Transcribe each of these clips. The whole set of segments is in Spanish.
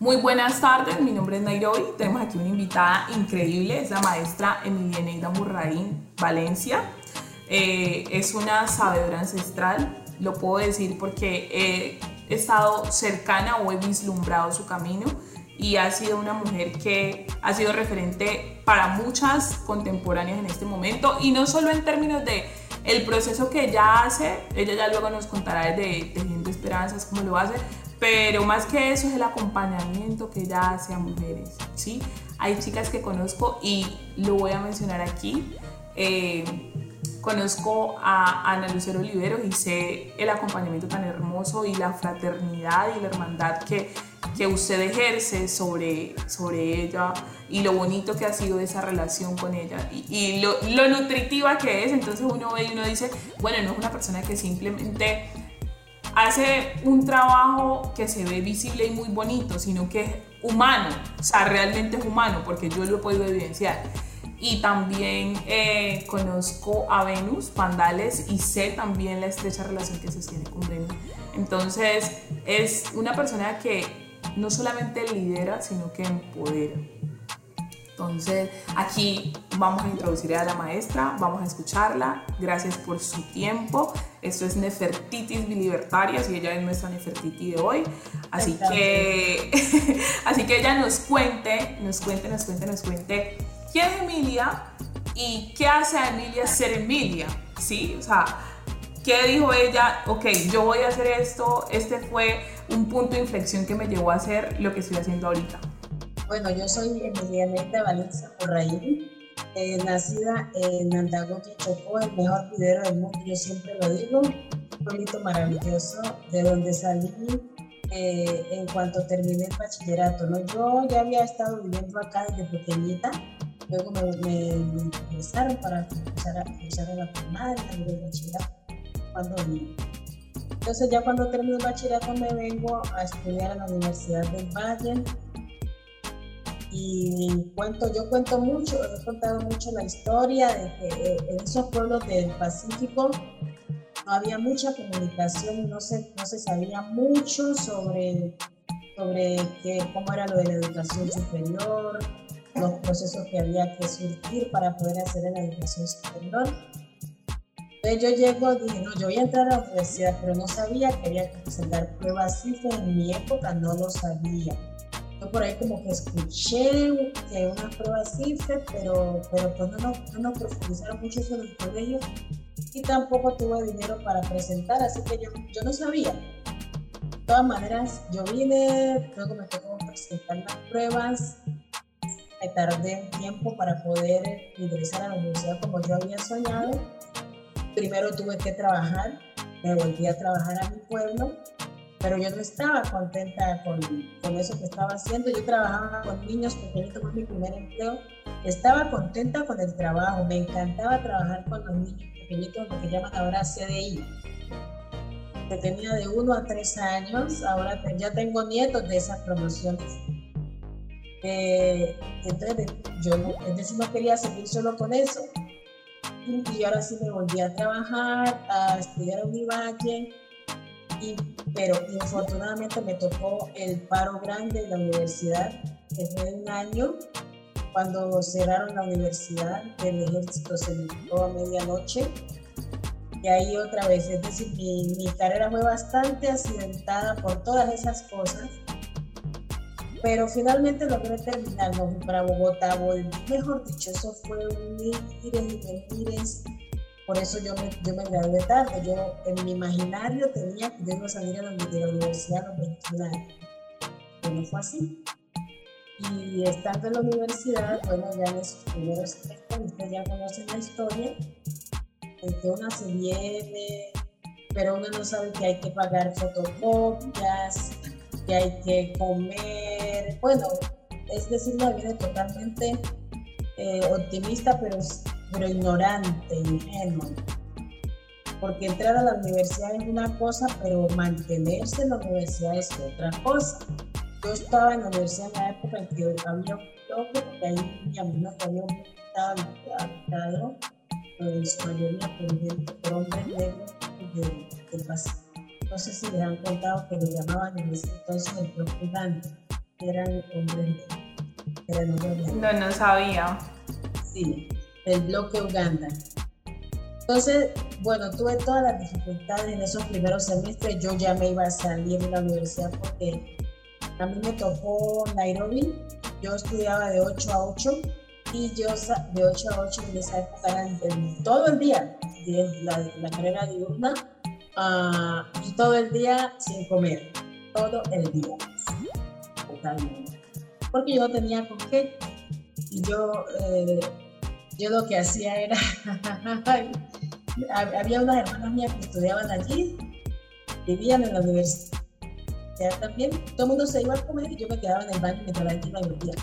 Muy buenas tardes, mi nombre es Nairobi. Tenemos aquí una invitada increíble, es la maestra Emilia Neida Murraín Valencia. Eh, es una sabedora ancestral, lo puedo decir porque he estado cercana o he vislumbrado su camino y ha sido una mujer que ha sido referente para muchas contemporáneas en este momento y no solo en términos de el proceso que ella hace, ella ya luego nos contará de Tejiendo Esperanzas cómo lo hace, pero más que eso es el acompañamiento que ella hace a mujeres, ¿sí? Hay chicas que conozco y lo voy a mencionar aquí. Eh, conozco a Ana Lucero Oliveros y sé el acompañamiento tan hermoso y la fraternidad y la hermandad que, que usted ejerce sobre, sobre ella y lo bonito que ha sido esa relación con ella y, lo nutritiva que es. Entonces uno ve y uno dice, bueno, no es una persona que simplemente hace un trabajo que se ve visible y muy bonito, sino que es humano, o sea, realmente es humano, porque yo lo he podido evidenciar. Y también eh, conozco a Venus Pandales y sé también la estrecha relación que se tiene con Venus. Entonces, es una persona que no solamente lidera, sino que empodera. Entonces, aquí vamos a introducir a la maestra, vamos a escucharla. Gracias por su tiempo. Esto es Nefertitis Bilibertarias y ella es nuestra Nefertiti de hoy. Así que, así que ella nos cuente, nos cuente, nos cuente, nos cuente quién es Emilia y qué hace a Emilia ser Emilia. ¿Sí? O sea, ¿qué dijo ella? Ok, yo voy a hacer esto. Este fue un punto de inflexión que me llevó a hacer lo que estoy haciendo ahorita. Bueno, yo soy Emilianeta Valencia Corraín, eh, nacida en Andagoqui, Chocó, el mejor video del mundo, yo siempre lo digo, un pueblito maravilloso, de donde salí eh, en cuanto terminé el bachillerato. ¿no? Yo ya había estado viviendo acá desde pequeñita, luego me, me, me para empezar a, empezar a la primaria, el bachillerato, cuando Entonces ya cuando terminé el bachillerato me vengo a estudiar a la Universidad del Valle, y cuento, yo cuento mucho, he contado mucho la historia de que eh, en esos pueblos del Pacífico no había mucha comunicación, no se, no se sabía mucho sobre, sobre cómo era lo de la educación superior, los procesos que había que surgir para poder hacer la educación superior. Entonces yo llego, dije, no, yo voy a entrar a la universidad, pero no sabía que había que presentar pruebas en mi época no lo sabía por ahí como que escuché que una prueba CIFE, pero, pero pues no, no, no profundizaron mucho sobre el colegio y tampoco tuve dinero para presentar, así que yo, yo no sabía. De todas maneras, yo vine, luego me tocó presentar las pruebas, me tardé un tiempo para poder ingresar a la universidad como yo había soñado. Primero tuve que trabajar, me volví a trabajar a mi pueblo pero yo no estaba contenta con, con, eso que estaba haciendo. Yo trabajaba con niños pequeñitos, fue mi primer empleo. Estaba contenta con el trabajo, me encantaba trabajar con los niños pequeñitos, lo que llaman ahora CDI, que tenía de 1 a 3 años, ahora ya tengo nietos de esas promociones. Eh, entonces, yo entonces no quería seguir solo con eso. Y ahora sí me volví a trabajar, a estudiar a Univalle pero infortunadamente me tocó el paro grande de la universidad, que fue un año, cuando cerraron la universidad, el ejército se limitó a medianoche. Y ahí otra vez, es decir, mi, carrera fue bastante accidentada por todas esas cosas, pero finalmente logré terminar, para Bogotá, mejor dicho, eso fue un ir y por eso yo me, yo me gradué tarde. Yo en mi imaginario tenía que yo iba a salir a la, de la universidad a los 21 años. Pero no fue así. Y estando en la universidad, bueno, ya en esos primeros ustedes ya conocen la historia, en que una se viene, pero uno no sabe que hay que pagar fotocopias, que hay que comer. Bueno, es decir, la vida totalmente eh, optimista, pero pero ignorante, ingenuo. Porque entrar a la universidad es una cosa, pero mantenerse en la universidad es otra cosa. Yo estaba en la universidad en la época en que había un toque, porque ahí mi amigo que había estado habitado, en su mayoría por, por hombres negros del de No sé si les han contado que le llamaban en ese entonces el profugante. eran hombres eran hombres No, no sabía. Sí, el bloque Uganda. Entonces, bueno, tuve todas las dificultades en esos primeros semestres. Yo ya me iba a salir de la universidad porque a mí me tocó Nairobi. Yo estudiaba de 8 a 8 y yo de 8 a 8 en esa época todo el día, la, la carrera diurna uh, y todo el día sin comer, todo el día, totalmente. Porque yo no tenía con qué. Y yo, eh, yo lo que hacía era, había unas hermanas mías que estudiaban allí, vivían en la universidad también, todo el mundo se iba a comer y yo me quedaba en el baño mientras la gente iba a dormir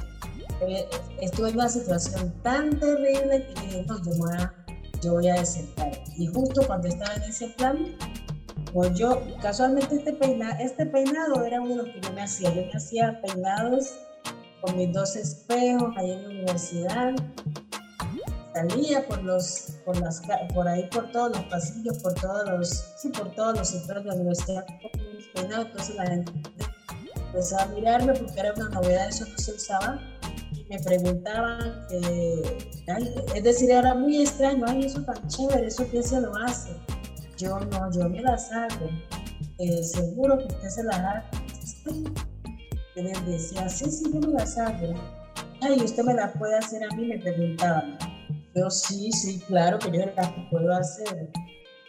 estuve en una situación tan terrible que dije, no, yo voy a, yo voy a desertar. Y justo cuando estaba en ese plan, pues yo, casualmente este, peinado, este peinado era uno de los que yo me hacía. Yo me hacía peinados con mis dos espejos ahí en la universidad. Salía por los, por las, por ahí por todos los pasillos, por todos los, sí, por todos los sectores de la universidad. Entonces la gente empezaba a mirarme porque era una novedad, eso no se usaba me preguntaban, es decir, era muy extraño, ay, eso tan chévere, eso quién se lo hace. Yo no, yo me las hago. Eh, seguro que usted se las haga. Yo les decía, sí, sí, yo me las hago. Ay, usted me las puede hacer a mí, me preguntaban. Yo sí, sí, claro que yo las puedo hacer.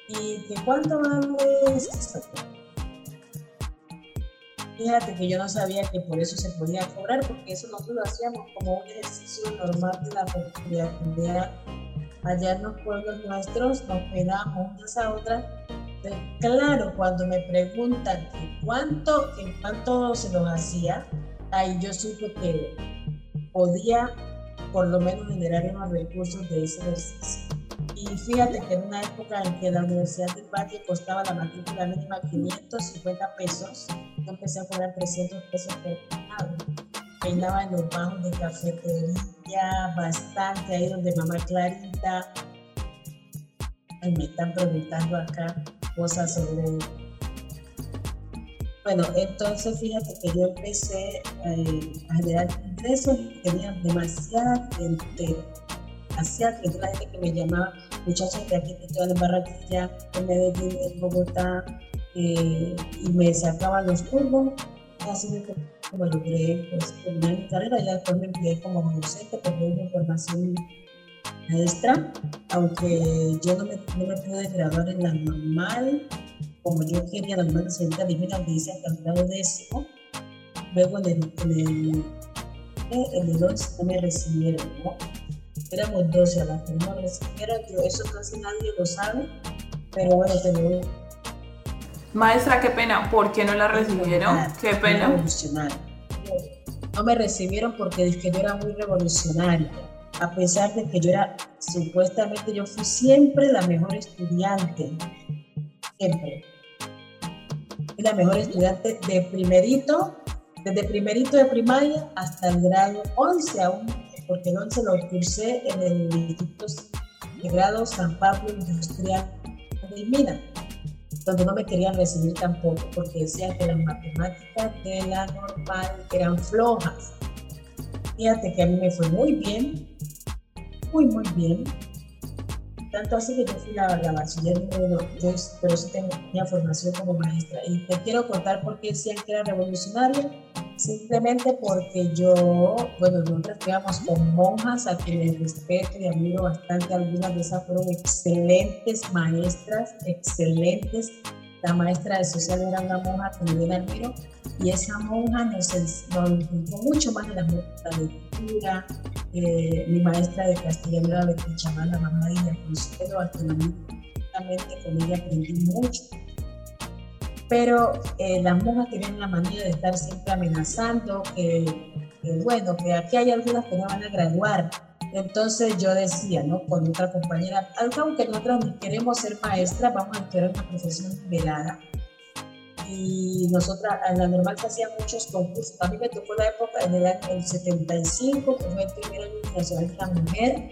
¿Y que cuánto vale esto? Fíjate que yo no sabía que por eso se podía cobrar, porque eso nosotros lo hacíamos como un ejercicio normal de la comunidad. Allá en los pueblos nuestros nos pegábamos unas a otras. claro, cuando me preguntan cuánto, en cuánto se los hacía, ahí yo supe que podía por lo menos generar unos recursos de ese ejercicio. Y fíjate que en una época en que la Universidad del Valle costaba la matrícula mínima 550 pesos, yo empecé a cobrar 300 pesos por peinado. Peinaba en los bajos de cafetería, bastante, ahí donde mamá Clarita. me están preguntando acá cosas sobre bueno, entonces fíjate que yo empecé eh, a generar ingresos tenía demasiada gente, demasiada gente, la gente que me llamaba, muchachos de aquí que estoy en Barranquilla, en Medellín, en Bogotá, eh, y me sacaban los turnos, así que como logré pues, terminar mi carrera, ya después me empleé como docente, porque una formación maestra, aunque yo no me, no me pude en la normal, como yo quería, la normal señorita divina, me dice hasta el grado décimo, luego en el, en el, eh, en el 11 no me recibieron, ¿no? Éramos 12 a las que no me recibieron, yo, eso casi nadie lo sabe, pero bueno, te lo Maestra, qué pena, ¿por qué no la recibieron? Qué pena. No me recibieron porque dije que yo era muy revolucionaria, a pesar de que yo era, supuestamente yo fui siempre la mejor estudiante, siempre. Fui la mejor estudiante de primerito, desde primerito de primaria hasta el grado 11 aún, porque el 11 lo cursé en el Instituto de Grado San Pablo Industrial de Mina donde no me querían recibir tampoco porque decían que las matemáticas de la normal eran flojas. Fíjate que a mí me fue muy bien, muy, muy bien. Tanto así que yo fui la, la bachiller número yo, pero sí tenía formación como maestra. Y te quiero contar por qué decían que era revolucionaria simplemente porque yo, bueno, nosotros quedamos con monjas a quienes respeto y admiro bastante, algunas de esas fueron excelentes maestras, excelentes. La maestra de social era una monja que yo admiro y esa monja nos, nos mucho más de la, lectura. Eh, mi maestra de castellano era de Pichamán, la mamá de ella, Consuelo, hasta con ella aprendí mucho pero eh, las monjas tenían la manera de estar siempre amenazando que, bueno, que aquí hay algunas que no van a graduar. Entonces yo decía, ¿no? Con otra compañera, aunque nosotros queremos ser maestras, vamos a estudiar una profesión liberada. Y nosotras, en la normal se hacían muchos concursos. A mí me tocó la época en el año 75, que fue el primer año internacional de la mujer.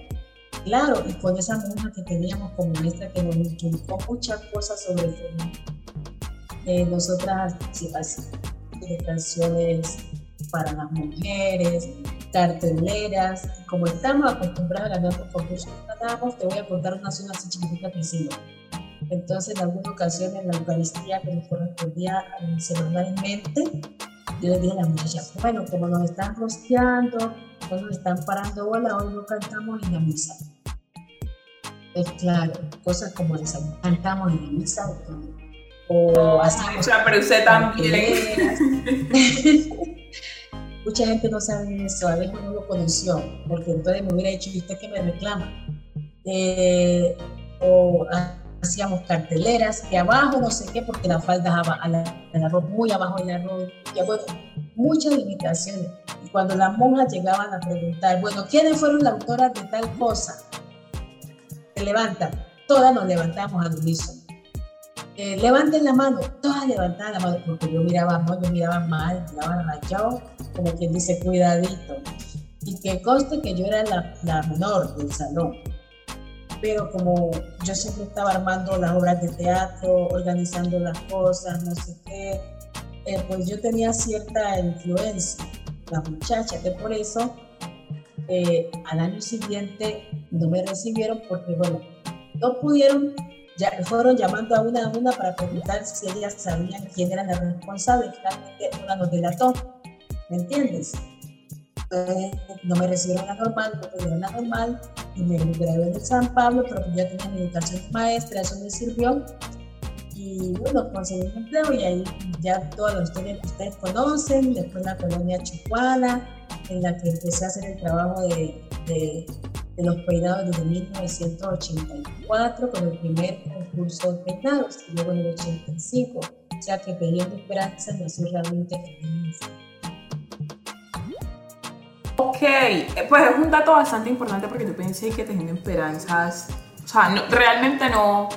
Claro, y con esa monja que teníamos como maestra que nos inculcó muchas cosas sobre el eh, nosotras de canciones para las mujeres, carteleras. Como estamos acostumbrados a ganar por concursos ganamos, te voy a contar una zona así chiquitita que hicimos. Entonces, en alguna ocasión, en la Eucaristía que nos correspondía semanalmente, yo le dije a la muchacha, bueno, como nos están rosteando, no nos están parando bola, hoy no cantamos en la misa. Es claro, cosas como esa, cantamos en la misa o, así. O sea, pero usted también. Mucha gente no sabe eso, a veces no lo conoció, porque entonces me hubiera dicho, ¿y usted qué me reclama? Eh, o hacíamos carteleras, que abajo no sé qué, porque la falda el arroz muy abajo del arroz, y bueno, muchas limitaciones. Y cuando las monjas llegaban a preguntar, bueno, ¿quiénes fueron las autoras de tal cosa? Se levantan, todas nos levantamos al unísono. Eh, levanten la mano, todas levantaban la mano, porque yo miraba mal, yo miraba mal, miraba rayado, como quien dice, cuidadito. Y que conste que yo era la, menor del salón. Pero como yo siempre estaba armando las obras de teatro, organizando las cosas, no sé qué, eh, pues yo tenía cierta influencia, las muchachas, que por eso eh, al año siguiente no me recibieron porque, bueno, no pudieron, ya fueron llamando a una a una para preguntar si ellas sabían quién era la responsable, finalmente una nos delató, ¿me entiendes? no me recibieron la normal, no recibieron la normal, y me gradué en San Pablo, pero ya tenía mi educación maestra, eso me sirvió. Y bueno, conseguí un empleo y ahí ya toda la historia que ustedes conocen, después la colonia Chihuahua, en la que empecé a hacer el trabajo de, de, de los peinados desde 1984 con el primer concurso de peinados, y luego en el 85. O sea que pidiendo esperanza nació realmente feliz. Ok, pues es un dato bastante importante porque yo pensé que Tejiendo Esperanzas, o sea, realmente no,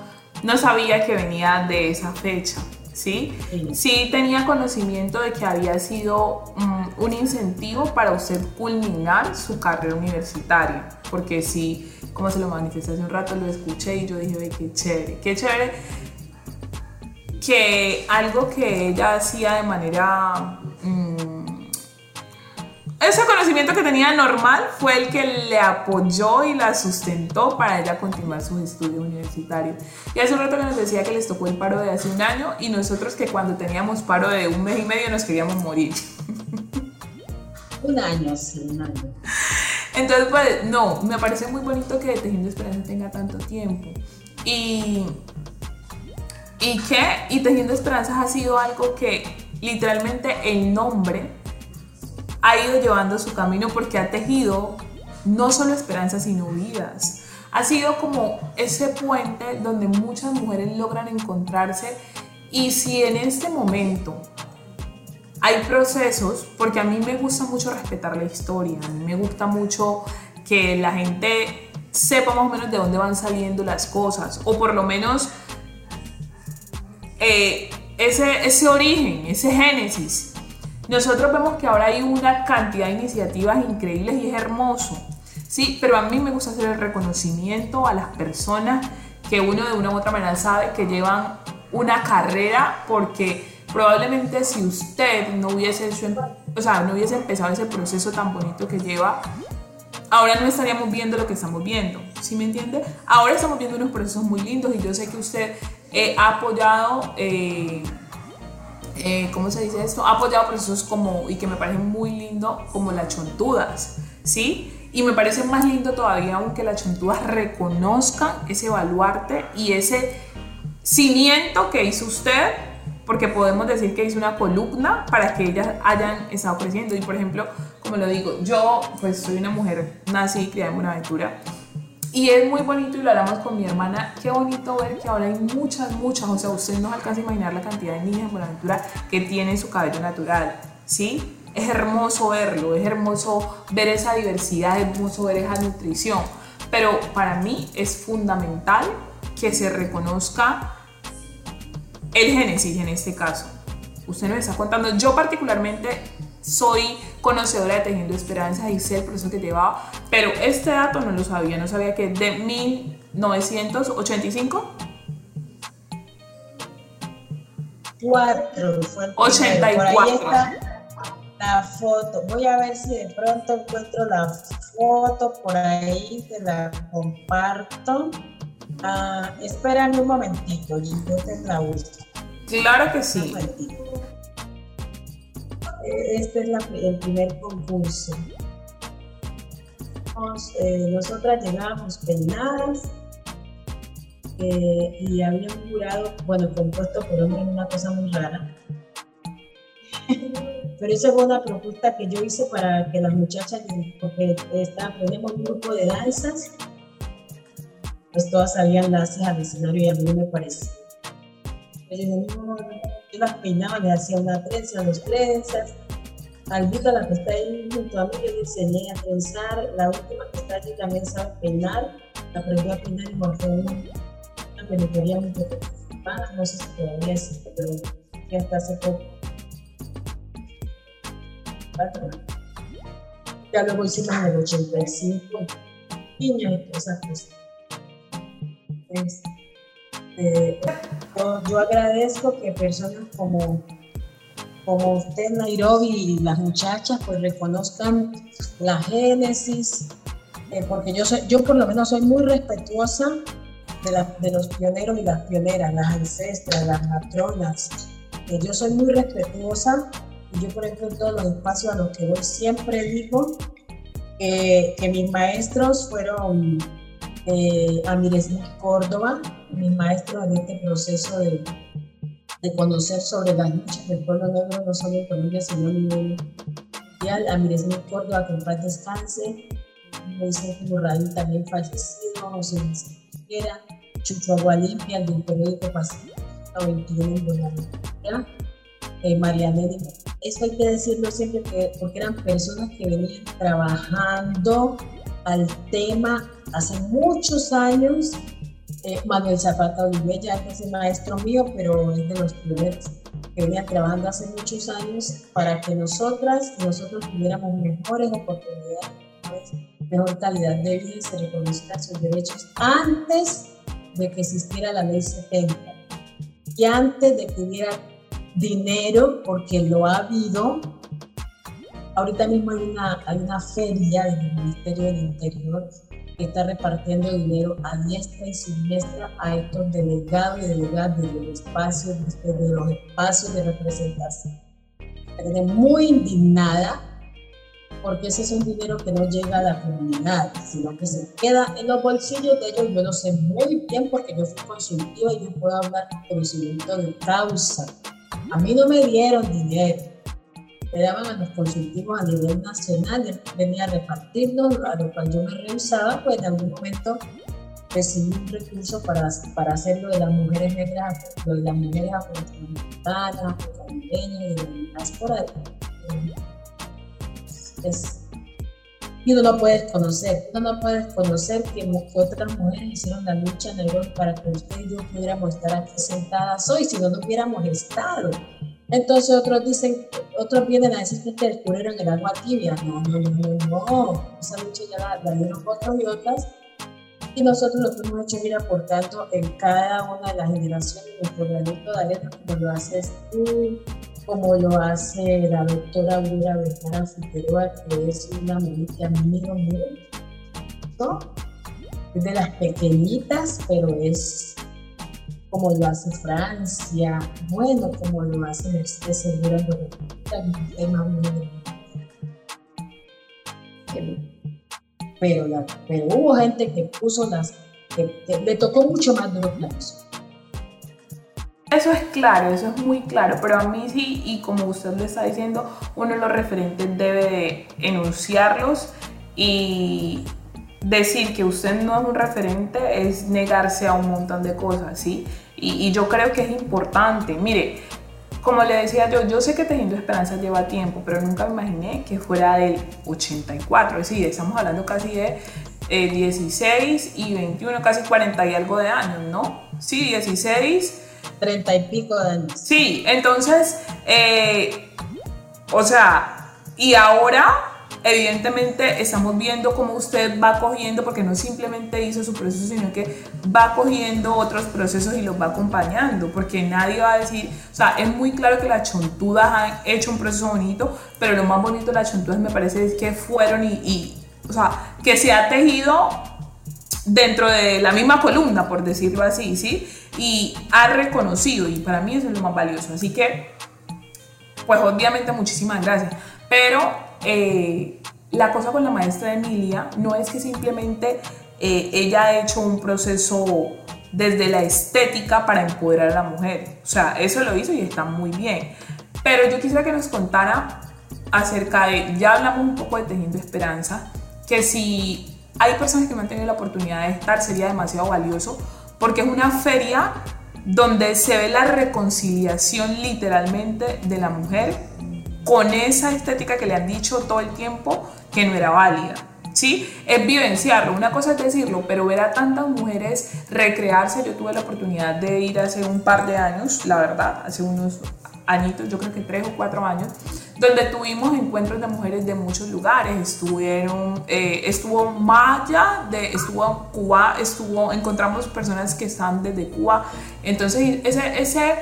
no sabía que venía de esa fecha. ¿Sí? ¿sí? tenía conocimiento de que había sido mm, un incentivo para usted culminar su carrera universitaria, porque sí, como se lo manifesté hace un rato, lo escuché y yo dije, qué chévere, qué chévere que algo que ella hacía de manera ese conocimiento que tenía normal fue el que le apoyó y la sustentó para ella continuar sus estudios universitarios. Y hace un rato que nos decía que les tocó el paro de hace un año y nosotros que cuando teníamos paro de un mes y medio nos queríamos morir. Un año, sí, un año. Entonces, pues, no, me parece muy bonito que Tejiendo Esperanza tenga tanto tiempo. Y, y que, y Tejiendo Esperanzas ha sido algo que literalmente el nombre ha ido llevando su camino porque ha tejido no solo esperanzas, sino vidas. Ha sido como ese puente donde muchas mujeres logran encontrarse y si en este momento hay procesos, porque a mí me gusta mucho respetar la historia, a mí me gusta mucho que la gente sepa más o menos de dónde van saliendo las cosas, o por lo menos eh, ese, ese origen, ese génesis. Nosotros vemos que ahora hay una cantidad de iniciativas increíbles y es hermoso, ¿sí? Pero a mí me gusta hacer el reconocimiento a las personas que uno de una u otra manera sabe que llevan una carrera porque probablemente si usted no hubiese, hecho, o sea, no hubiese empezado ese proceso tan bonito que lleva, ahora no estaríamos viendo lo que estamos viendo, ¿sí me entiende? Ahora estamos viendo unos procesos muy lindos y yo sé que usted eh, ha apoyado... Eh, eh, ¿cómo se dice esto? Ha apoyado procesos como, y que me parecen muy lindo, como las chontudas, ¿sí? Y me parece más lindo todavía aunque las chontudas reconozcan ese baluarte y ese cimiento que hizo usted, porque podemos decir que hizo una columna para que ellas hayan estado creciendo. Y por ejemplo, como lo digo, yo pues soy una mujer nací y criada en Buenaventura y es muy bonito y lo hablamos con mi hermana. Qué bonito ver que ahora hay muchas, muchas. O sea, usted no alcanza a imaginar la cantidad de niñas en Buenaventura que tienen su cabello natural. ¿Sí? Es hermoso verlo, es hermoso ver esa diversidad, es hermoso ver esa nutrición. Pero para mí es fundamental que se reconozca el génesis en este caso. Usted nos está contando, yo particularmente soy conocedora de Tejiendo Esperanza y sé el proceso que llevaba, pero este dato no lo sabía, no sabía que de 1985 4 84 la foto. Voy a ver si de pronto encuentro la foto por ahí, te la comparto. Ah, espérame un momentito, yo te la uso. Claro que sí. Este es el primer concurso. Eh, nosotras llegábamos peinadas eh, y había un jurado, bueno, compuesto por hombres, una cosa muy rara. Pero esa fue una propuesta que yo hice para que las muchachas, porque está, tenemos un grupo de danzas, pues todas salían las al escenario y a mí me parecía. Yo las peinaba, le hacía una trenza, dos trenzas. Albita, la que está ahí junto a mí, yo le enseñé a trenzar. La última que está allí también sabe peinar. Aprendió a peinar y montó una peluquería muy participada. No sé si todavía existe, pero ya hasta hace poco ya luego hicimos en el 85, niños y todas esas. Este, yo, agradezco que personas como, como usted, Nairobi, y las muchachas, pues reconozcan la génesis, eh, porque yo, soy, yo por lo menos soy muy respetuosa de, de los pioneros y las pioneras, las ancestras, las matronas. Eh, yo soy muy respetuosa yo, por ejemplo, en todos los espacios a los que voy siempre digo que mis maestros fueron eh, Amires Córdoba, mis maestros en este proceso de, de, conocer sobre las luchas del pueblo negro, no solo en Colombia, sino a nivel mundial. Amires Córdoba, que en paz descanse. Moisés Murray también fallecido, José Siquera, Chucho Agualimpia, del periódico Pacífico 21 en Buenaventura eh, Marianela. Eso hay que decirlo siempre porque eran personas que venían trabajando al tema hace muchos años. Eh, Manuel Zapata Olive ya es el maestro mío, pero es de los primeros que venía trabajando hace muchos años para que nosotras y nosotros tuviéramos mejores oportunidades, mejor calidad de vida y se reconocieran sus derechos antes de que existiera la ley 70 y antes de que hubiera dinero, porque lo ha habido. Ahorita mismo hay una, hay una feria del Ministerio del Interior que está repartiendo dinero a diestra y siniestra a estos delegados y delegadas de los espacios, de los espacios de representación. Estoy muy indignada porque ese es un dinero que no llega a la comunidad, sino que se queda en los bolsillos de ellos. Yo lo sé muy bien porque yo fui consultiva y yo puedo hablar con conocimiento de causa. A mí no me dieron dinero, me daban a los consultivos a nivel nacional, venía a repartirlos, a lo cual yo me rehusaba, pues en algún momento recibí un recurso para, para hacer lo de las mujeres negras, lo de las mujeres afroamericanas, caribeñas, de la diáspora. Es, y uno no puede conocer, uno no puede conocer que, otras mujeres hicieron la lucha en Europa para que usted y yo pudiéramos estar aquí sentadas hoy, si no, no hubiéramos estado. Entonces otros dicen, otros vienen a decir que descubrieron el agua tibia. No, no, no, no, esa lucha ya la, la dieron otros y otras. Y nosotros lo que hemos hecho es ir aportando en cada una de las generaciones nuestro granito de arena, como lo haces tú, como lo hace la doctora Aurora Vergara Figueroa, que es una mujer que a mí ¿no? Es de las pequeñitas, pero es como lo hace Francia, bueno, como lo hace este seguro tema pero, pero hubo gente que puso las, que, le tocó mucho más de los platos eso es claro, eso es muy claro, pero a mí sí, y como usted le está diciendo, uno de los referentes debe enunciarlos y decir que usted no es un referente es negarse a un montón de cosas, ¿sí? Y, yo creo que es importante. Mire, como le decía yo, yo sé que Tejiendo Esperanza lleva tiempo, pero nunca me imaginé que fuera del 84, es decir, estamos hablando casi de 16 eh, y 21, casi 40 y algo de años, ¿no? Sí, 16 treinta y pico de años. Sí, entonces, eh, o sea, y ahora evidentemente estamos viendo cómo usted va cogiendo, porque no simplemente hizo su proceso, sino que va cogiendo otros procesos y los va acompañando, porque nadie va a decir, o sea, es muy claro que las chontudas han hecho un proceso bonito, pero lo más bonito de las chontudas me parece es que fueron y, y o sea, que se ha tejido dentro de la misma columna, por decirlo así, ¿sí? Y ha reconocido, y para mí eso es lo más valioso. Así que, pues obviamente muchísimas gracias. Pero eh, la cosa con la maestra Emilia no es que simplemente eh, ella ha hecho un proceso desde la estética para empoderar a la mujer. O sea, eso lo hizo y está muy bien. Pero yo quisiera que nos contara acerca de, ya hablamos un poco de Tejiendo Esperanza, que si hay personas que no han tenido la oportunidad de estar, sería demasiado valioso, porque es una feria donde se ve la reconciliación literalmente de la mujer con esa estética que le han dicho todo el tiempo que no era válida. ¿Sí? Es vivenciarlo, una cosa es decirlo, pero ver a tantas mujeres recrearse, yo tuve la oportunidad de ir hace un par de años, la verdad, hace unos añitos, yo creo que tres o cuatro años, donde tuvimos encuentros de mujeres de muchos lugares. Estuvieron, eh, estuvo Maya, de, estuvo Cuba, estuvo, encontramos personas que están desde Cuba. Entonces, ese, ese,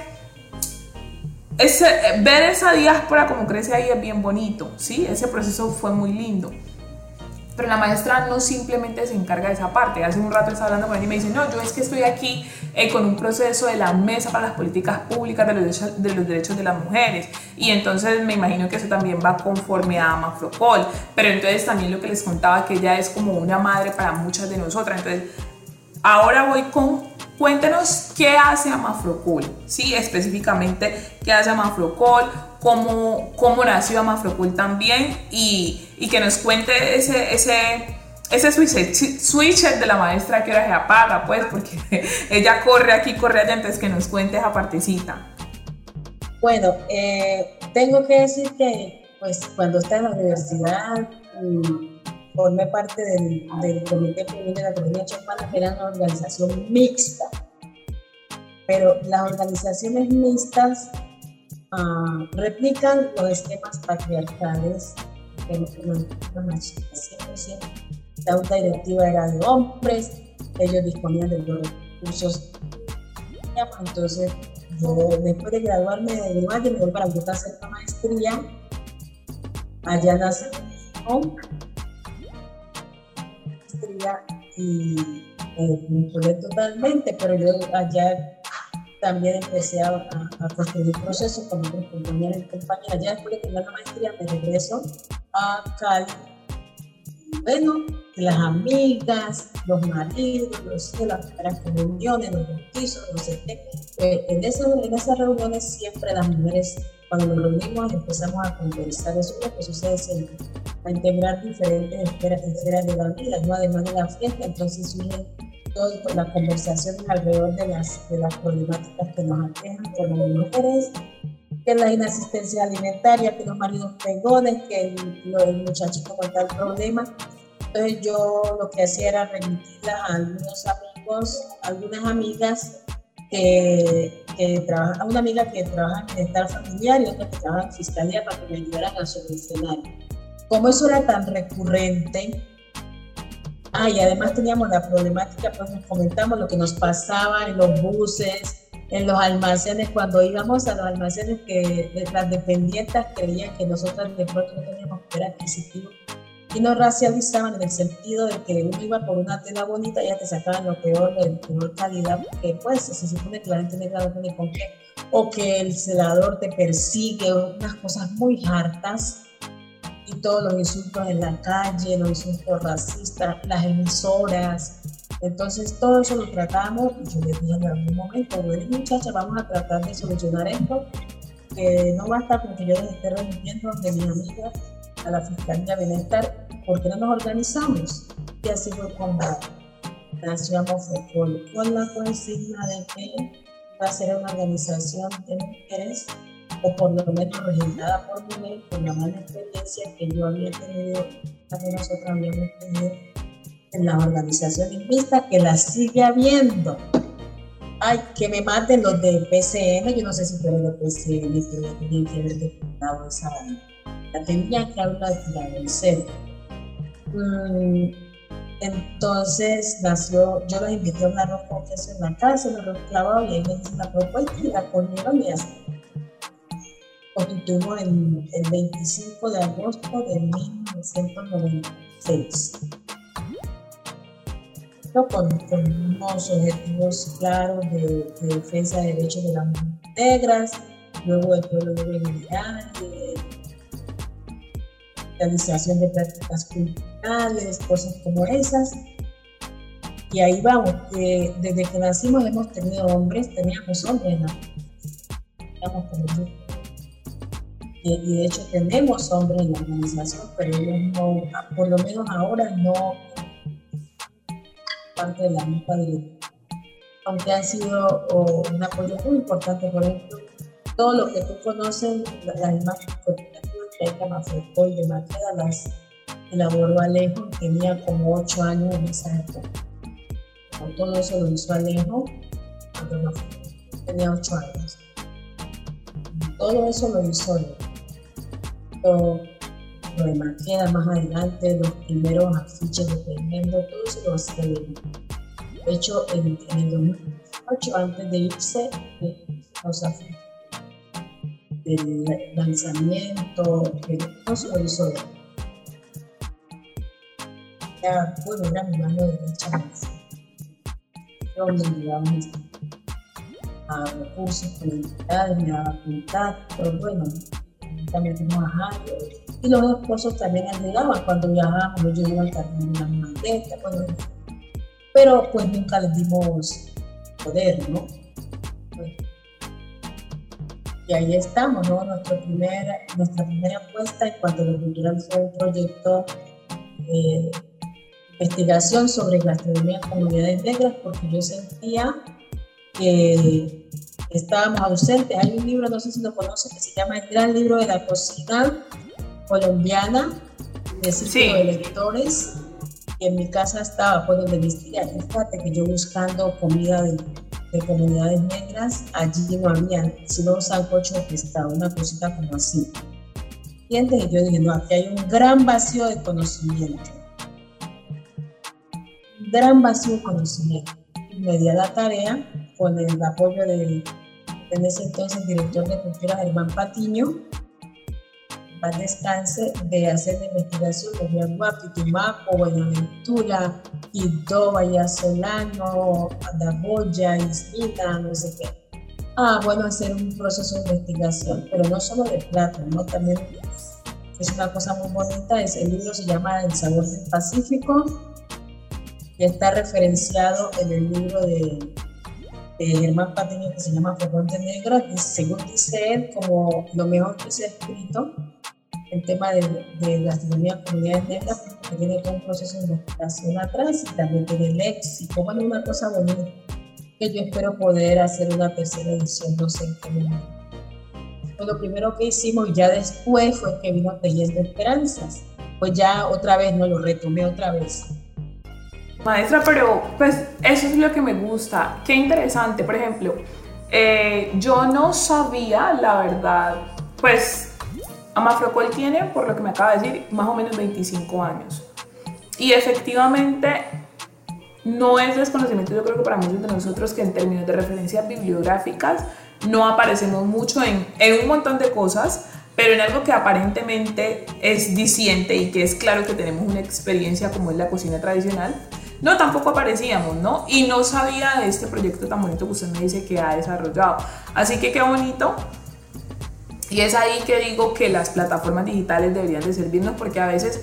ese, ver esa diáspora como crece ahí es bien bonito, ¿sí? Ese proceso fue muy lindo. Pero la maestra no simplemente se encarga de esa parte. Hace un rato estaba hablando con ella y me dice, no, yo es que estoy aquí eh, con un proceso de la mesa para las políticas públicas de los, derechos, de los derechos de las mujeres. Y entonces me imagino que eso también va conforme a Amafrocol. Pero entonces también lo que les contaba, que ella es como una madre para muchas de nosotras. Entonces, ahora voy con Cuéntenos qué hace Amafrocol, ¿sí? específicamente qué hace Amafrocol, cómo, cómo nació Amafrocol también y, y, que nos cuente ese, ese, ese switcher, de la maestra que ahora se apaga, pues, porque ella corre aquí, corre allá, entonces que nos cuente esa partecita. Bueno, eh, tengo que decir que pues cuando está en la universidad... Mm, formé parte del, Comité Femenino de la Colonia Chopana, que era una organización mixta. Pero las organizaciones mixtas uh, replican los esquemas patriarcales que nos La junta directiva era de hombres, ellos disponían de los recursos. Entonces, después de graduarme de Valle, me voy para Bogotá a hacer una maestría. Allá nace hombre y eh, totalmente, pero yo allá también empecé a, a, construir procesos con otros compañeros y compañeras. Ya después de terminar la maestría me regreso a Cali. Bueno, las amigas, los maridos, los hijos, las primeras comuniones, los bautizos, no sé qué. Eh, en esas reuniones siempre las mujeres, cuando nos reunimos, empezamos a conversar. Eso es lo que sucede siempre a integrar diferentes esferas, esferas de la vida, ¿no? además de la fiesta, entonces surgen todas las conversaciones alrededor de las, de las problemáticas que nos aquejan como mujeres, que la inasistencia alimentaria, que los maridos pegones, que los muchachos con tal problema. Entonces yo lo que hacía era remitirla a algunos amigos, algunas amigas que, que trabajan, a una amiga que trabaja en bienestar familiar y otra que trabaja en fiscalía para que me ayudaran a solucionar. Como eso era tan recurrente, ah, y además teníamos la problemática, pues nos comentamos lo que nos pasaba en los buses, en los almacenes, cuando íbamos a los almacenes que las dependientes creían que nosotras de pronto no teníamos poder adquisitivo y nos racializaban en el sentido de que uno iba por una tela bonita y ya te sacaban lo peor de peor calidad, porque pues se supone que la gente negra no tiene con qué, o que el celador te persigue, unas cosas muy hartas y todos los insultos en la calle, los insultos racistas, las emisoras. Entonces todo eso lo tratamos y yo les dije en algún momento, bueno muchachas, vamos a tratar de solucionar esto, que no basta con que yo les esté remitiendo de mis amigas a la Fiscalía de Bienestar, porque no nos organizamos. Y así fue como nació con la consigna de que va a ser una organización de mujeres o por lo menos registrada por mujer, por la mala experiencia que yo había tenido, que nosotros habíamos tenido en las organizaciones mixtas, que las sigue habiendo. Ay, que me maten los de PCM, yo no sé si fueron de PCM, pero tienen que haber depurado esa tenía que hablar ser. Mm, entonces nació, yo los invité a un arroz con queso en la casa, un arroz y ahí les hice la propuesta y la comieron y así. Constituimos el, el 25 de agosto de 1996. Con, unos objetivos claros de, defensa de derechos de las mujeres negras, luego del pueblo de de realización de prácticas culturales, cosas como esas. Y ahí vamos, desde que nacimos hemos tenido hombres, teníamos hombres, ¿no? y, de hecho tenemos hombres en la organización, pero ellos no, por lo menos ahora no parte de la misma dirección. Aunque ha sido un apoyo muy importante, por ejemplo, todo lo que tú conoces, las imágenes que hay Camafrecol de Maqueda las elaboró Alejo, tenía como ocho años en esa época. Todo eso lo hizo Alejo cuando tenía ocho años. Todo eso lo hizo él. Lo, de Maqueda más adelante, los primeros afiches de Tremendo, todo eso lo hacía él. De hecho, en, en el 2008, antes de irse, los afiches del lanzamiento, no se lo hizo Ya, bueno, era mi mano derecha donde me daban a recursos entidades, me daba contacto, bueno, también fuimos a Jairo. Y los esposos también ayudaban cuando viajábamos, yo iba a cargar una maleta, bueno, pero pues nunca les dimos poder, ¿no? Y ahí estamos, ¿no? Nuestra primera, nuestra primera apuesta en cuanto a lo cultural fue un proyecto de investigación sobre gastronomía en comunidades negras, porque yo sentía que estábamos ausentes. Hay un libro, no sé si lo conocen, que se llama El Gran Libro de la Cocina Colombiana, de círculo de lectores, y en mi casa estaba, pues donde mis tías, fíjate que yo buscando comida de de comunidades negras, allí no había sino un sancocho de pescado, una cosita como así. Y entonces yo dije, no, aquí hay un gran vacío de conocimiento. Un gran vacío de conocimiento. Y me di la tarea con el apoyo de, en ese entonces director de cultura Germán Patiño, paz descanse, de hacer la investigación de Guapi, Tumaco, Buenaventura, Quito, Solano, Adaboya, Ismina, no sé qué. Ah, bueno, hacer un proceso de investigación, pero no solo de plata, ¿no? También es una cosa muy bonita, es, el libro se llama El sabor del Pacífico y está referenciado en el libro de, de Germán Patiño que se llama de Negra, y según dice él, como lo mejor que se ha escrito el tema de, de gastronomía comunidades negras, porque tiene todo un proceso de investigación atrás y también tiene léxico, bueno, una cosa bonita que yo espero poder hacer una tercera edición, no sé en qué momento. Pues lo primero que hicimos ya después fue que vino Teniendo Esperanzas, pues ya otra vez, no lo retomé otra vez. Maestra, pero pues eso es lo que me gusta, qué interesante, por ejemplo, eh, yo no sabía, la verdad, pues Amafrocol tiene, por lo que me acaba de decir, más o menos 25 años. Y efectivamente no es desconocimiento, yo creo que para muchos de nosotros que en términos de referencias bibliográficas no aparecemos mucho en, en un montón de cosas, pero en algo que aparentemente es diciente y que es claro que tenemos una experiencia como es la cocina tradicional, no, tampoco aparecíamos, ¿no? Y no sabía de este proyecto tan bonito que usted me dice que ha desarrollado. Así que qué bonito y es ahí que digo que las plataformas digitales deberían de servirnos porque a veces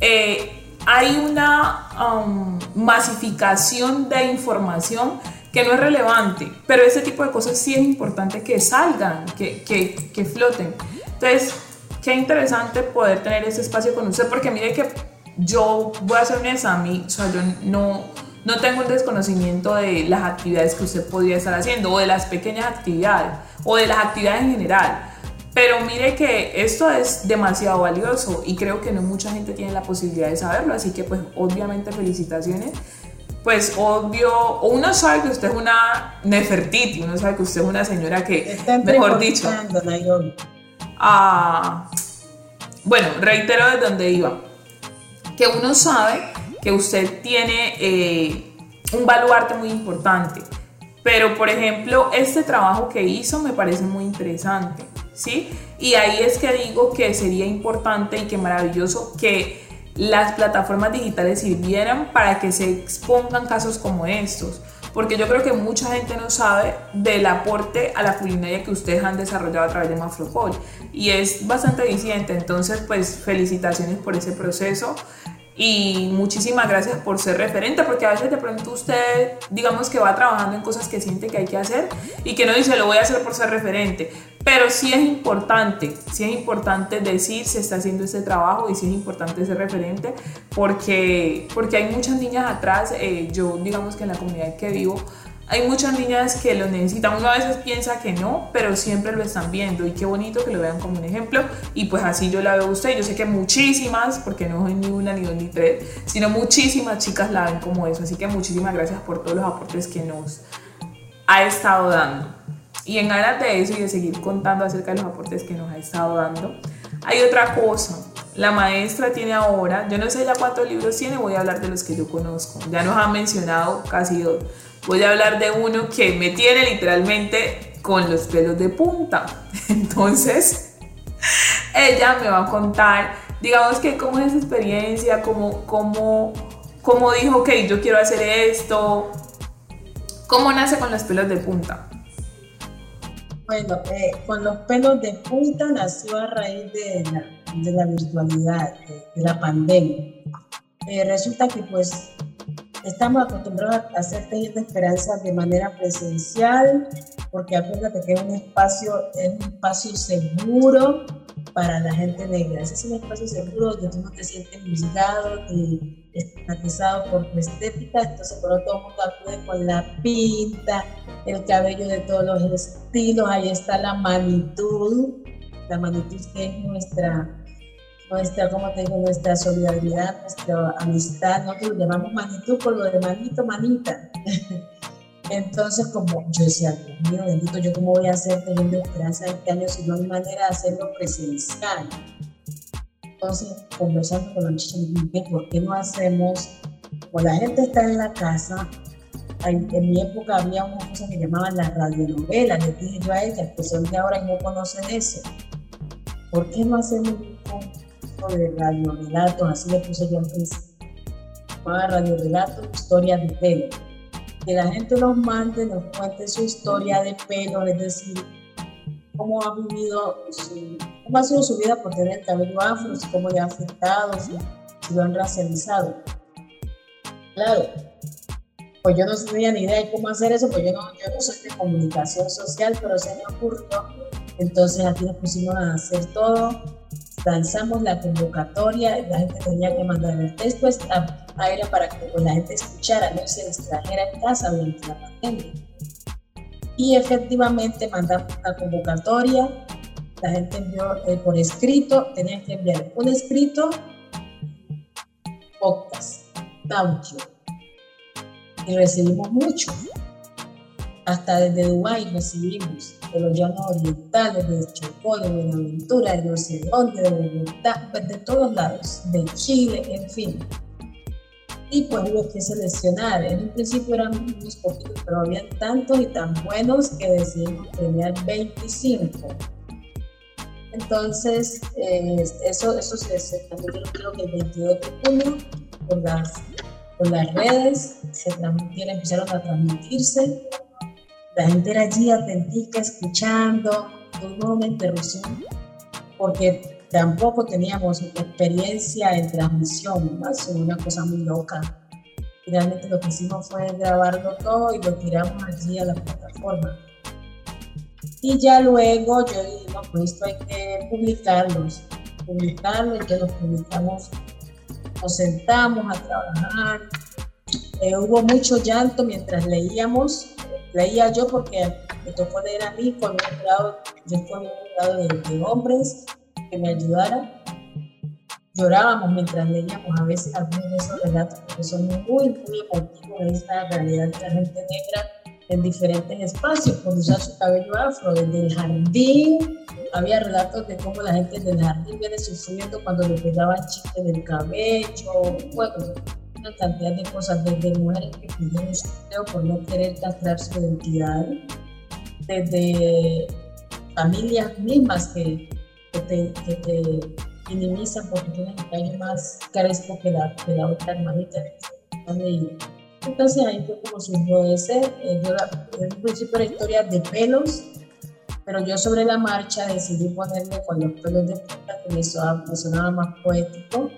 eh, hay una um, masificación de información que no es relevante, pero ese tipo de cosas sí es importante que salgan, que, que, que floten. Entonces, qué interesante poder tener ese espacio con usted, porque mire que yo voy a hacer un examen, o sea, yo no, no tengo un desconocimiento de las actividades que usted podría estar haciendo, o de las pequeñas actividades, o de las actividades en general. Pero mire que esto es demasiado valioso y creo que no mucha gente tiene la posibilidad de saberlo, así que pues obviamente felicitaciones. Pues obvio, uno sabe que usted es una Nefertiti, uno sabe que usted es una señora que, mejor dicho, ah, bueno, reitero de dónde iba, que uno sabe que usted tiene eh, un baluarte muy importante, pero por ejemplo, este trabajo que hizo me parece muy interesante, Y ahí es que digo que sería importante y que maravilloso que las plataformas digitales sirvieran para que se expongan casos como estos porque yo creo que mucha gente no sabe del aporte a la culinaria que ustedes han desarrollado a través de Mafropol y es bastante eficiente, entonces pues felicitaciones por ese proceso y muchísimas gracias por ser referente, porque a veces de pronto usted, digamos que va trabajando en cosas que siente que hay que hacer y que no dice lo voy a hacer por ser referente, pero sí es importante, sí es importante decir se está haciendo este trabajo y sí es importante ser referente, porque, porque hay muchas niñas atrás, eh, yo digamos que en la comunidad que vivo, hay muchas niñas que lo necesitan. Uno a veces piensa que no, pero siempre lo están viendo y qué bonito que lo vean como un ejemplo. Y pues así yo la veo a usted. Yo sé que muchísimas, porque no soy ni una, ni dos, ni tres, sino muchísimas chicas la ven como eso. Así que muchísimas gracias por todos los aportes que nos ha estado dando. Y en aras de eso y de seguir contando acerca de los aportes que nos ha estado dando, hay otra cosa. La maestra tiene ahora, yo no sé ya cuántos libros tiene, voy a hablar de los que yo conozco. Ya nos ha mencionado casi dos voy a hablar de uno que me tiene literalmente con los pelos de punta. Entonces, ella me va a contar, digamos que cómo es esa experiencia, cómo, cómo, cómo dijo, ok, yo quiero hacer esto, cómo nace con los pelos de punta. Bueno, eh, con los pelos de punta nació a raíz de la, de la virtualidad, de, la pandemia. Eh, resulta que pues Estamos acostumbrados a hacer talleres de esperanza de manera presencial, porque acuérdate que es un espacio, es un espacio seguro para la gente negra. Ese es un espacio seguro donde tú no te sientes juzgado ni estigmatizado por tu estética, entonces por todo el mundo acude con la pinta, el cabello de todos los estilos, ahí está la magnitud, la magnitud que es nuestra nuestra, como te digo, nuestra solidaridad, nuestra amistad, nosotros lo llamamos magnitud por lo de manito, manita. Entonces, como yo decía, Dios mío, bendito, ¿yo cómo voy a hacer teniendo esperanza este año si no hay manera de hacerlo presencial? Entonces, conversando con los chicos, ¿por qué no hacemos? Pues la gente está en la casa, en, mi época había una cosa que llamaban la radionovela, le dije yo a ella, que son de ahora no conocen eso. ¿Por qué no hacemos un de radio relato, así le puse yo al principio. radio relato, historia de pelo. Que la gente nos mande, nos cuente su historia de pelo, es decir, cómo ha vivido, cómo ha sido su vida por tener el cabello afro, cómo le ha afectado, si, lo han racializado. Claro, pues yo no tenía ni idea de cómo hacer eso, pues yo no, yo no soy de comunicación social, pero se me ocurrió. Entonces aquí nos pusimos a hacer todo lanzamos la convocatoria, la gente tenía que mandar el texto, era para que la gente escuchara, no se distrajera en casa durante la pandemia. Y efectivamente mandamos la convocatoria, la gente envió eh, por escrito, tenían que enviar un escrito, podcast, audio, y recibimos mucho. Hasta desde Dubái recibimos de los llanos orientales, de Chocó, de Buenaventura, de dónde, de Bogotá, de todos lados, de Chile, en fin. Y pues hubo que seleccionar. En un principio eran unos poquitos, pero había tantos y tan buenos que decidimos premiar 25. Entonces, eh, eso, eso se, se creo que el 22 de junio por las, por las redes, se empezaron a transmitirse la gente era allí atentica, escuchando, tuvo una interrupción, porque tampoco teníamos experiencia en transmisión, una cosa muy loca. Finalmente lo que hicimos fue grabarlo todo y lo tiramos allí a la plataforma. Y ya luego yo dije, no, pues esto hay que publicarlos, publicarlo, y que los publicamos, nos sentamos a trabajar. Eh, hubo mucho llanto mientras leíamos, leía yo porque me tocó leer a mí con un grado, yo con un grado de, hombres que me ayudara. Llorábamos mientras leíamos a veces algunos de esos relatos porque son muy, muy emotivos de esta realidad de la gente negra en diferentes espacios por usar su cabello afro, desde el jardín. Había relatos de cómo la gente del jardín viene sufriendo cuando le pegaban chistes del cabello, bueno, una cantidad de cosas, desde mujeres que pidieron su por no querer castrar su identidad, desde familias mismas que, que, te, que te, minimizan porque el cabello más crespo que la, que la otra hermanita. Entonces ahí fue como surgió ese. Eh, yo en un principio era historia de pelos, pero yo sobre la marcha decidí ponerle con los pelos de punta que me sonaba, más poético.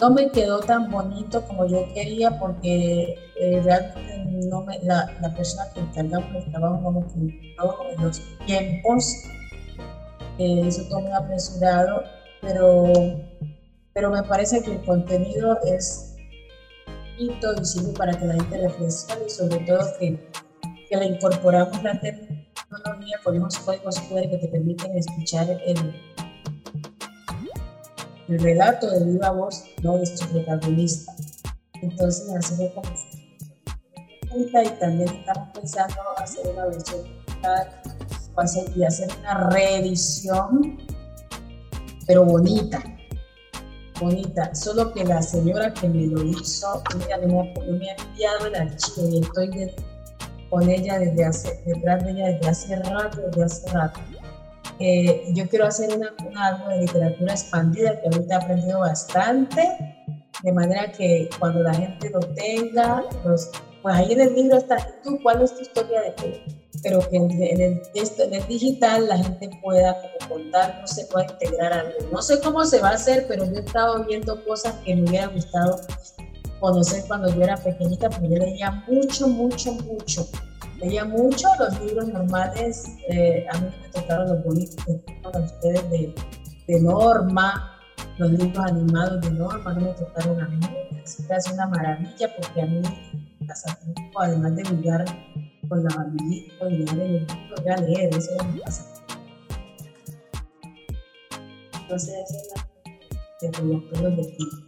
No me quedó tan bonito como yo quería porque eh, realmente no me, la, la, persona que encargamos el trabajo no me cumplió en los tiempos. Eh, eso todo muy apresurado, pero, pero me parece que el contenido es y sirve para que la gente reflexione y sobre todo que, que le incorporamos la tecnología con unos códigos QR que te permiten escuchar el, el relato de viva voz ¿no? de su protagonista. Entonces, así fue como y también estamos pensando hacer una versión y hacer una reedición, pero bonita bonita, solo que la señora que me lo hizo, ella me, ha enviado el archivo y estoy con ella desde hace, detrás de ella desde hace rato, desde hace rato. Eh, yo quiero hacer una, algo de literatura expandida que ahorita he aprendido bastante, de manera que cuando la gente lo tenga, pues, pues ahí en el libro está, ¿tú cuál es tu historia de pero que en el, en el digital la gente pueda como contar, no se pueda integrar algo. No sé cómo se va a hacer, pero yo he estado viendo cosas que me hubiera gustado conocer cuando yo era pequeñita, porque yo leía mucho, mucho, mucho. Leía mucho los libros normales, eh, a mí me tocaron los bonitos que ustedes de, de Norma, los libros animados de Norma, no me tocaron a mí. Es una maravilla porque a mí, además de jugar con la bandita y en el libro, ya leer, eso es pasa. Entonces, esa es la de los pelos de ti.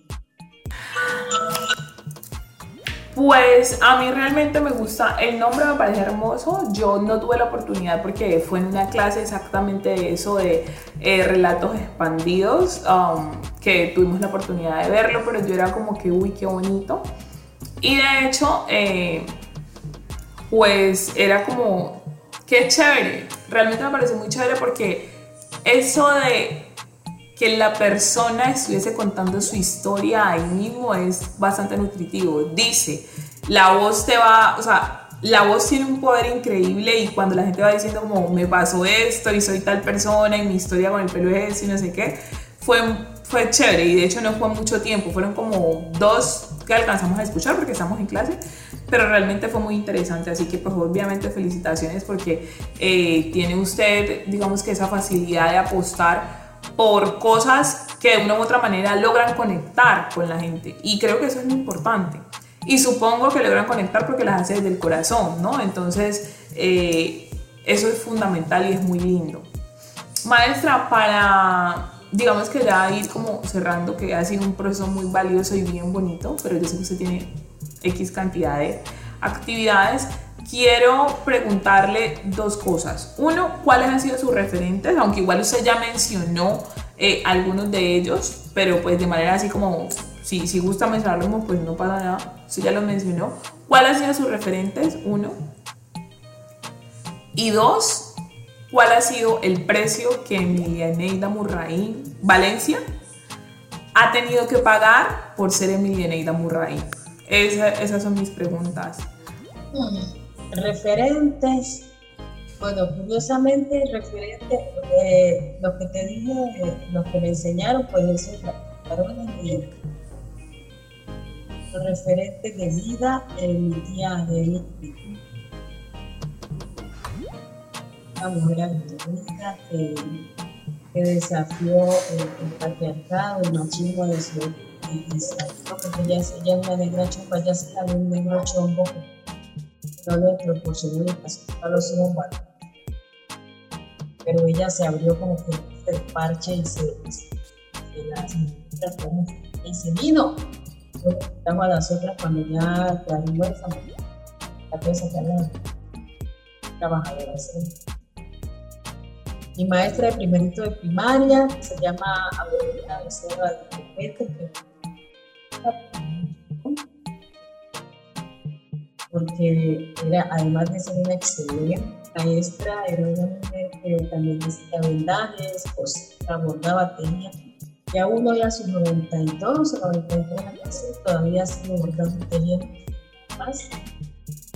Pues a mí realmente me gusta, el nombre me parece hermoso, yo no tuve la oportunidad porque fue en una clase exactamente de eso, de eh, relatos expandidos, um, que tuvimos la oportunidad de verlo, pero yo era como que, uy, qué bonito. Y de hecho, eh, pues era como, qué chévere. Realmente me parece muy chévere porque eso de que la persona estuviese contando su historia ahí mismo es bastante nutritivo. Dice, la voz te va, o sea, la voz tiene un poder increíble y cuando la gente va diciendo como me pasó esto y soy tal persona y mi historia con el pelo es eso y no sé qué, fue, fue chévere y de hecho no fue mucho tiempo, fueron como dos que alcanzamos a escuchar porque estamos en clase, pero realmente fue muy interesante, así que pues obviamente felicitaciones porque eh, tiene usted, digamos que esa facilidad de apostar por cosas que de una u otra manera logran conectar con la gente y creo que eso es muy importante. Y supongo que logran conectar porque las hace desde el corazón, ¿no? Entonces, eh, eso es fundamental y es muy lindo. Maestra, para, digamos que ya ir como cerrando, que ha sido un proceso muy valioso y bien bonito, pero yo sé que usted tiene X cantidad de actividades, quiero preguntarle dos cosas. Uno, ¿cuáles han sido sus referentes? Aunque igual usted ya mencionó eh, algunos de ellos, pero pues de manera así como, si, si gusta mencionarlos, pues no pasa nada. Usted ya los mencionó. ¿Cuáles han sido sus referentes? Uno. Y dos, ¿cuál ha sido el precio que Emilia Neida Murraín, Valencia, ha tenido que pagar por ser Emilia Neida Murraín? esas son mis preguntas. Hmm, referentes. Bueno, curiosamente, referentes, eh, lo que te dije, lo que me enseñaron, pues eso es de los referentes de vida en mi día de una mujer aguerrida que, que desafió el, el patriarcado, el machismo de su porque ella, ella es una negra chomba, ella se la un negro chombo a los. Pero ella se abrió como que el parche y se, se, las y se vino. Luego a las otras cuando ya quedaron huérfanos. La cosa que trabajadora. Mi maestra de primerito de primaria se llama Aurelina Becerra de porque era, además de ser una excelente maestra, era una mujer que también hacía vendajes, pues abordaba tenía y aún hoy a sus 92 o 93 años todavía sigue bordando tejiendo más.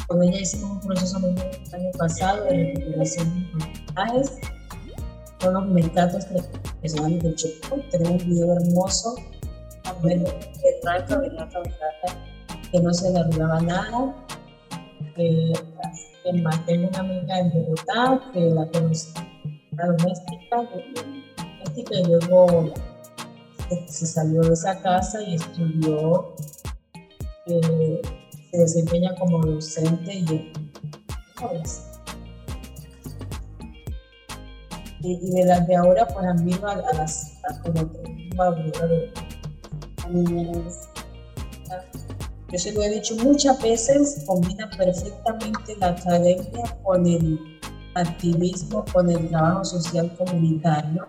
Con ella hicimos un proceso muy el año pasado de recuperación de mensajes con los mercados profesionales de Chocó. Tenemos un video hermoso, bueno, que trata de la que no se le arreglaba nada. Eh, tengo una amiga en Bogotá que la conocí, la doméstica, doméstica y luego se salió de esa casa y estudió, eh, se desempeña como docente y, y, de las de ahora pues admiro a, a las a, como de yo se lo he dicho muchas veces, combina perfectamente la academia con el activismo, con el trabajo social comunitario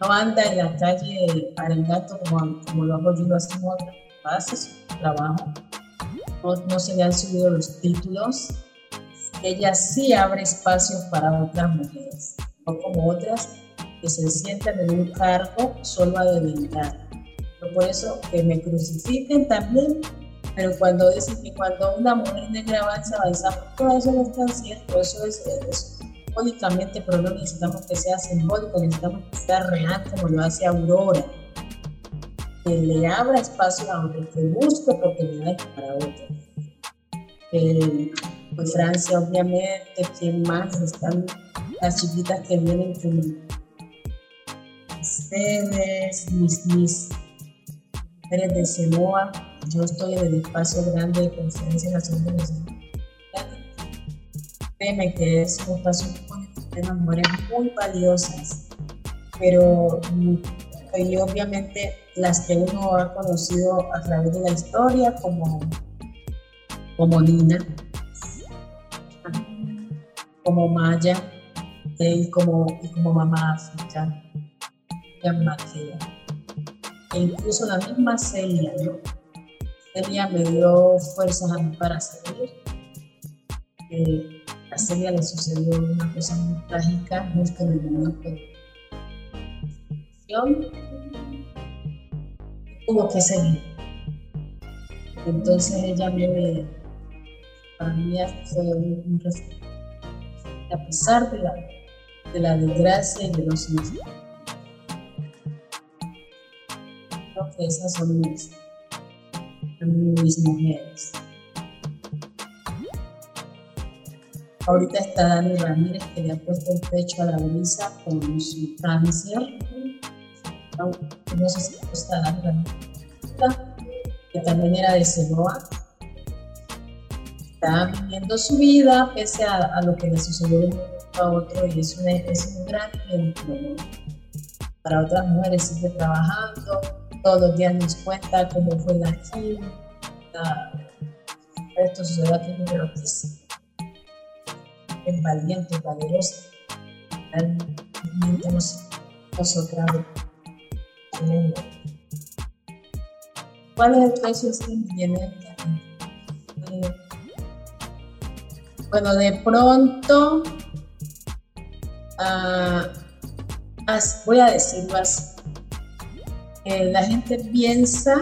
no anda en la calle arengando como, como lo hago yo, lo hacemos otras bases, su trabajo. No, no, se le han subido los títulos. Ella sí abre espacios para otras mujeres, no como otras que se sientan en un cargo solo a debilitar. Por eso que me crucifiquen también, pero cuando dicen que cuando una mujer negra avanza, avanza, todo eso no es tan cierto, eso es, es pero no necesitamos que sea simbólico, necesitamos que sea real como lo hace Aurora. Que le abra espacio a otro, que busque oportunidades para otros. Eh, pues Francia, obviamente, ¿quién más? Están las chiquitas que vienen con ustedes, mis, mis mujeres de Semoa. Yo estoy en el espacio grande de Conferencia Nacional de que es un espacio de mujeres muy valiosas, pero y obviamente las que uno ha conocido a través de la historia, como, como Nina, como Maya y como, y como mamá África, e incluso la misma Celia, ¿no? Celia me dio fuerzas a mí para seguir. Eh, a Celia le sucedió una cosa muy trágica el momento de tuvo que seguir. Entonces ella me, para mí fue un, un A pesar de la, de la desgracia y de los mismos. Creo que esas son mis, mis mujeres. Ahorita está Dani Ramírez que le ha puesto el pecho a la brisa con su cáncer. No, sé si está Dani Ramírez, que también era de Cenoa. Está viviendo su vida pese a, lo que le sucedió a otro y es, es un gran ejemplo. Para otras mujeres sigue trabajando, todos los días nos cuenta cómo fue la quimio, esto sucedió aquí en Roquísimo es valiente, valerosa. Realmente nosotras. ¿Cuál es el precio este ingrediente? Bueno, de pronto, uh, voy a decirlo así. Eh, la gente piensa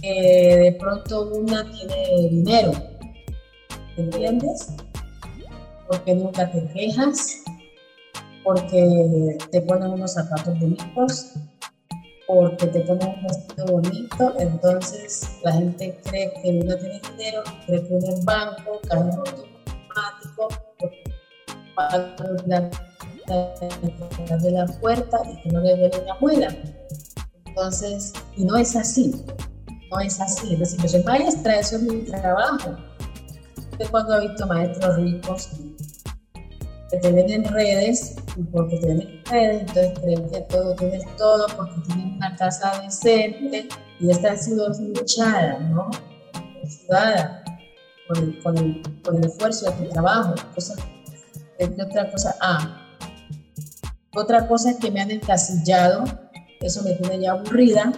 que de pronto una tiene dinero, ¿entiendes? porque nunca te quejas, porque te ponen unos zapatos bonitos, porque te ponen un vestido bonito, entonces la gente cree que uno tiene dinero, cree que uno es banco, cambio automático, la, de la puerta y que no le duele una muela. Entonces, y no es así, no es así. Es decir, yo soy maestra, eso es mi trabajo. Yo cuando he visto maestros ricos que te ven en redes, porque te ven en redes, entonces creen que todo tienes todo, porque tienen una casa decente, y esta ha sido luchada, ¿no? Sudada. con el, el, esfuerzo de tu trabajo. Otra cosa, ah, otra cosa que me han encasillado, eso me tiene ya aburrida,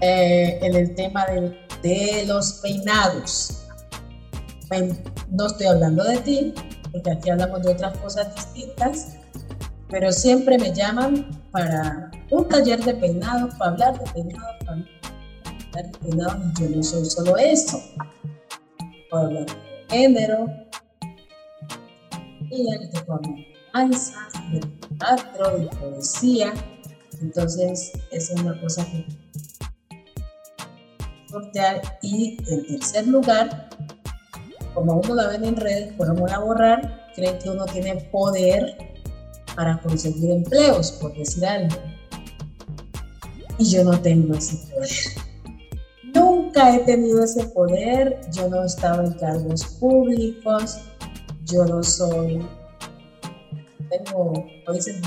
eh, en el tema de, de los peinados. No estoy hablando de ti, porque aquí hablamos de otras cosas distintas, pero siempre me llaman para un taller de peinados, para hablar de peinados, para hablar de peinados, yo no soy solo eso, para hablar de género, y puedo de danzas, de teatro, de poesía, entonces esa es una cosa que sortear y en tercer lugar como uno la ven en redes, podemos a borrar, creen que uno tiene poder para conseguir empleos, por decir algo. Y yo no tengo ese poder. Nunca he tenido ese poder, yo no he estado en cargos públicos, yo no soy, tengo, como dicen,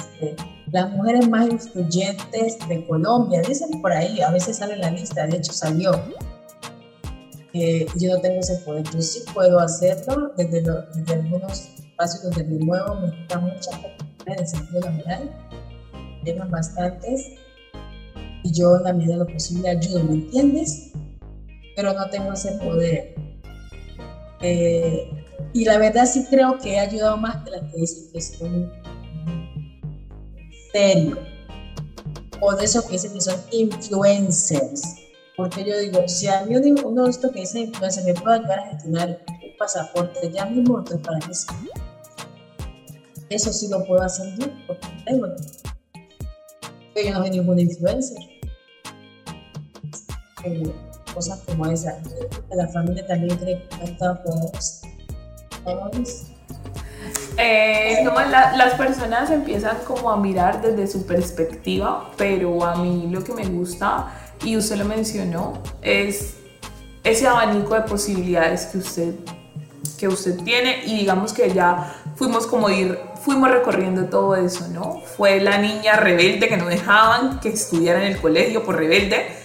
las mujeres más influyentes de Colombia, dicen por ahí, a veces sale la lista, de hecho salió, yo no tengo ese poder. Yo sí puedo hacerlo desde, algunos espacios donde me muevo, me quita mucha en el sentido laboral, temas bastantes, y yo en la medida de lo posible ayudo, ¿me entiendes? Pero no tengo ese poder. Eh, y la verdad sí creo que he ayudado más que las que dicen que son serio. O de esos que dicen que son influencers porque yo digo, si a mí uno de estos que dice se me puede ayudar a gestionar un pasaporte ya mismo, entonces para qué sí. Eso sí lo puedo hacer yo, porque tengo. Yo no soy ninguna influencer. Eh, cosas como esa. La familia también cree que ha estado eh, no, las personas empiezan como a mirar desde su perspectiva, pero a mí lo que me gusta y usted lo mencionó, es ese abanico de posibilidades que usted, que usted tiene y digamos que ya fuimos como ir, fuimos recorriendo todo eso, ¿no? Fue la niña rebelde que no dejaban que estudiara en el colegio por rebelde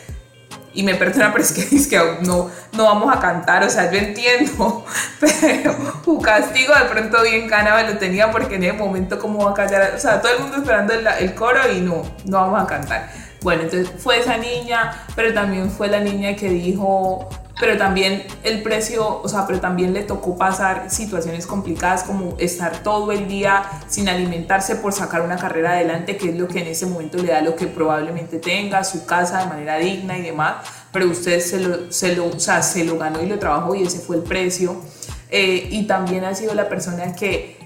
y me perdona, pero es que, que no, no vamos a cantar, o sea, yo entiendo, pero un castigo de pronto bien cana me lo tenía porque en ese momento como va a callar, o sea, todo el mundo esperando el, el coro y no, no vamos a cantar. Bueno, entonces fue esa niña, pero también fue la niña que dijo, pero también el precio, o sea, pero también le tocó pasar situaciones complicadas como estar todo el día sin alimentarse por sacar una carrera adelante, que es lo que en ese momento le da lo que probablemente tenga, su casa de manera digna y demás, pero usted se lo, se lo, o sea, se lo ganó y lo trabajó y ese fue el precio. Eh, y también ha sido la persona que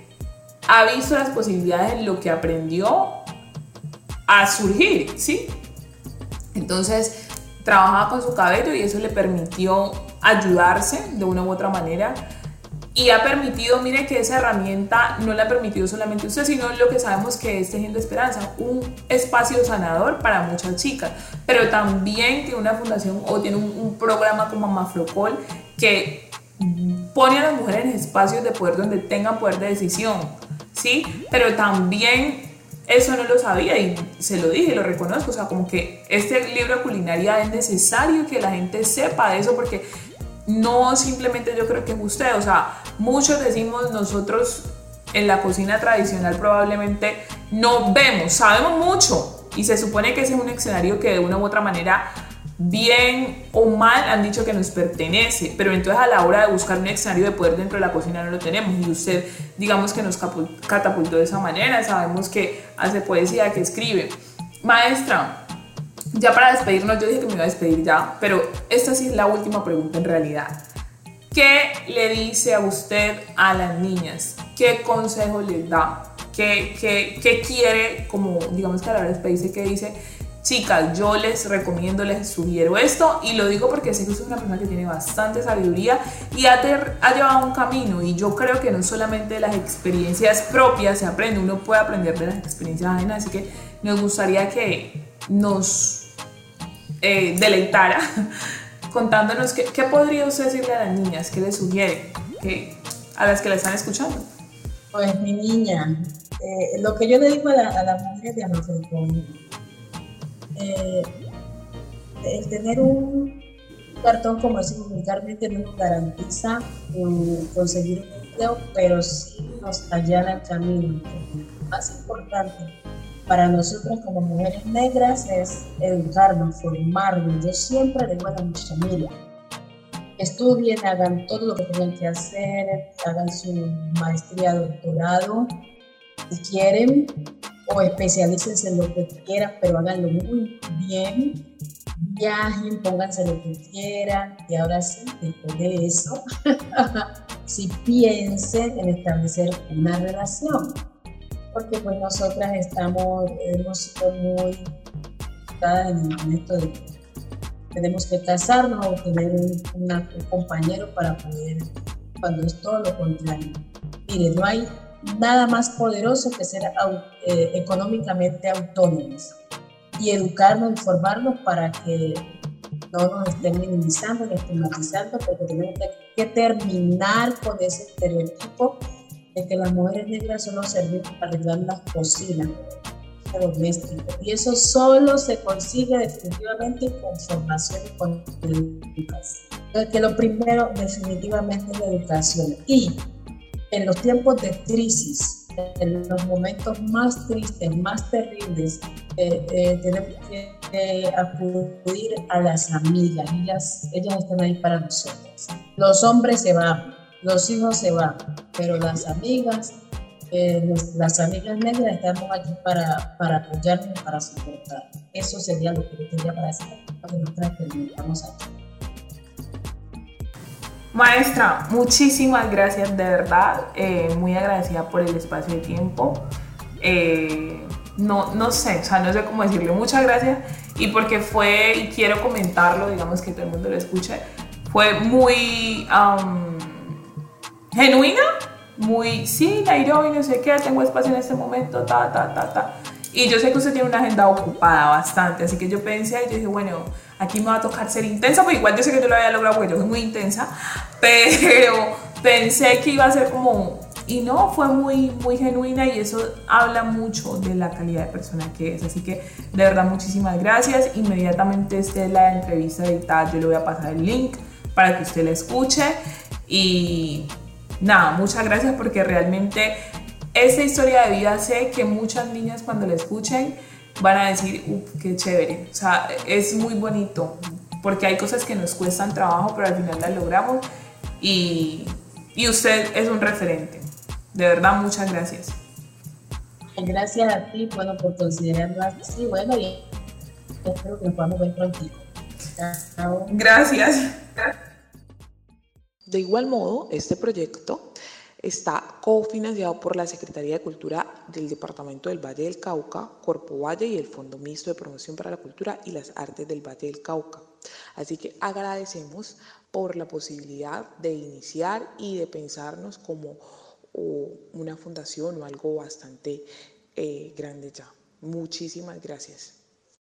ha visto las posibilidades en lo que aprendió a surgir, ¿sí? Entonces, trabajaba con su cabello y eso le permitió ayudarse de una u otra manera. Y ha permitido, mire que esa herramienta no la ha permitido solamente usted, sino lo que sabemos que es Tejiendo Esperanza, un espacio sanador para muchas chicas, pero también tiene una fundación o tiene un, programa como Maflocol que pone a las mujeres en espacios de poder donde tengan poder de decisión, ¿sí? Pero también eso no lo sabía y se lo dije, lo reconozco. O sea, como que este libro culinaria es necesario que la gente sepa de eso porque no simplemente yo creo que es usted. O sea, muchos decimos nosotros en la cocina tradicional probablemente no vemos, sabemos mucho y se supone que ese es un escenario que de una u otra manera bien o mal han dicho que nos pertenece, pero entonces a la hora de buscar un escenario de poder dentro de la cocina no lo tenemos y usted digamos que nos catapultó de esa manera, sabemos que hace poesía, que escribe. Maestra, ya para despedirnos, yo dije que me iba a despedir ya, pero esta sí es la última pregunta en realidad. ¿Qué le dice a usted a las niñas? ¿Qué consejo les da? ¿Qué, qué, qué quiere, como digamos que a la hora de despedirse, qué dice? Chicas, yo les recomiendo, les sugiero esto y lo digo porque sé que usted es una persona que tiene bastante sabiduría y ha, ha, llevado un camino y yo creo que no solamente de las experiencias propias se aprende, uno puede aprender de las experiencias ajenas, así que nos gustaría que nos eh, deleitara contándonos qué, podría usted decirle a las niñas, qué les sugiere, a las que la están escuchando. Pues mi niña, eh, lo que yo le digo a, la, a las mujeres de Amazon, eh, el tener un, cartón, como decimos vulgarmente, no nos garantiza um, conseguir un empleo, pero sí nos allana el camino. Más importante para nosotros como mujeres negras es educarnos, formarnos. Yo siempre le digo a la familia, estudien, hagan todo lo que tengan que hacer, hagan su maestría, doctorado, si quieren, o especialícense en lo que quieran, pero háganlo muy bien, viajen, pónganse lo que quieran, y ahora sí, después de eso, si piensen en establecer una relación, porque pues nosotras estamos, hemos sido en, en esto de tenemos que casarnos o tener un, compañero para poder, cuando es todo lo contrario. Mire, no hay nada más poderoso que ser eh, económicamente autónomos y educarnos, informarnos para que no nos estén minimizando ni estigmatizando, porque tenemos que, terminar con ese estereotipo de que las mujeres negras solo servimos para arreglar las cocinas doméstico. Y eso solo se consigue definitivamente con formación y con educación. Lo primero definitivamente es la educación. Y en los tiempos de crisis, en los momentos más tristes, más terribles, eh, eh, tenemos que acudir a las amigas. Ellas, ellas están ahí para nosotros. Los hombres se van, los hijos se van, pero las amigas las amigas negras estamos aquí para, para apoyarnos, para soportar. Eso sería lo que yo tendría para decir, que nosotras terminamos aquí. Maestra, muchísimas gracias de verdad, eh, muy agradecida por el espacio de tiempo. Eh, no, no sé, o sea, no sé cómo decirle muchas gracias y porque fue, y quiero comentarlo, digamos que todo el mundo lo escuche, fue muy genuina muy, sí, Nairobi, no sé qué, tengo espacio en este momento, ta, ta, ta, ta. Y yo sé que usted tiene una agenda ocupada bastante, así que yo pensé, yo dije, bueno, aquí me va a tocar ser intensa, porque igual yo sé que yo lo había logrado porque yo soy muy intensa, pero pensé que iba a ser como, y no, fue muy, muy genuina y eso habla mucho de la calidad de persona que es. Así que de verdad muchísimas gracias. Inmediatamente esté la entrevista editada, yo le voy a pasar el link para que usted la escuche y nada, muchas gracias porque realmente esta historia de vida sé que muchas niñas cuando la escuchen van a decir, uff, qué chévere. O sea, es muy bonito porque hay cosas que nos cuestan trabajo, pero al final las logramos y, y usted es un referente. De verdad, muchas gracias. Gracias a ti, bueno, por considerarlo así. Bueno, y espero que nos podamos ver pronto. Gracias. De igual modo, este proyecto está cofinanciado por la Secretaría de Cultura del Departamento del Valle del Cauca, Corpo Valle y el Fondo Mixto de Promoción para la Cultura y las Artes del Valle del Cauca. Así que agradecemos por la posibilidad de iniciar y de pensarnos como una fundación o algo bastante eh, grande ya. Muchísimas gracias.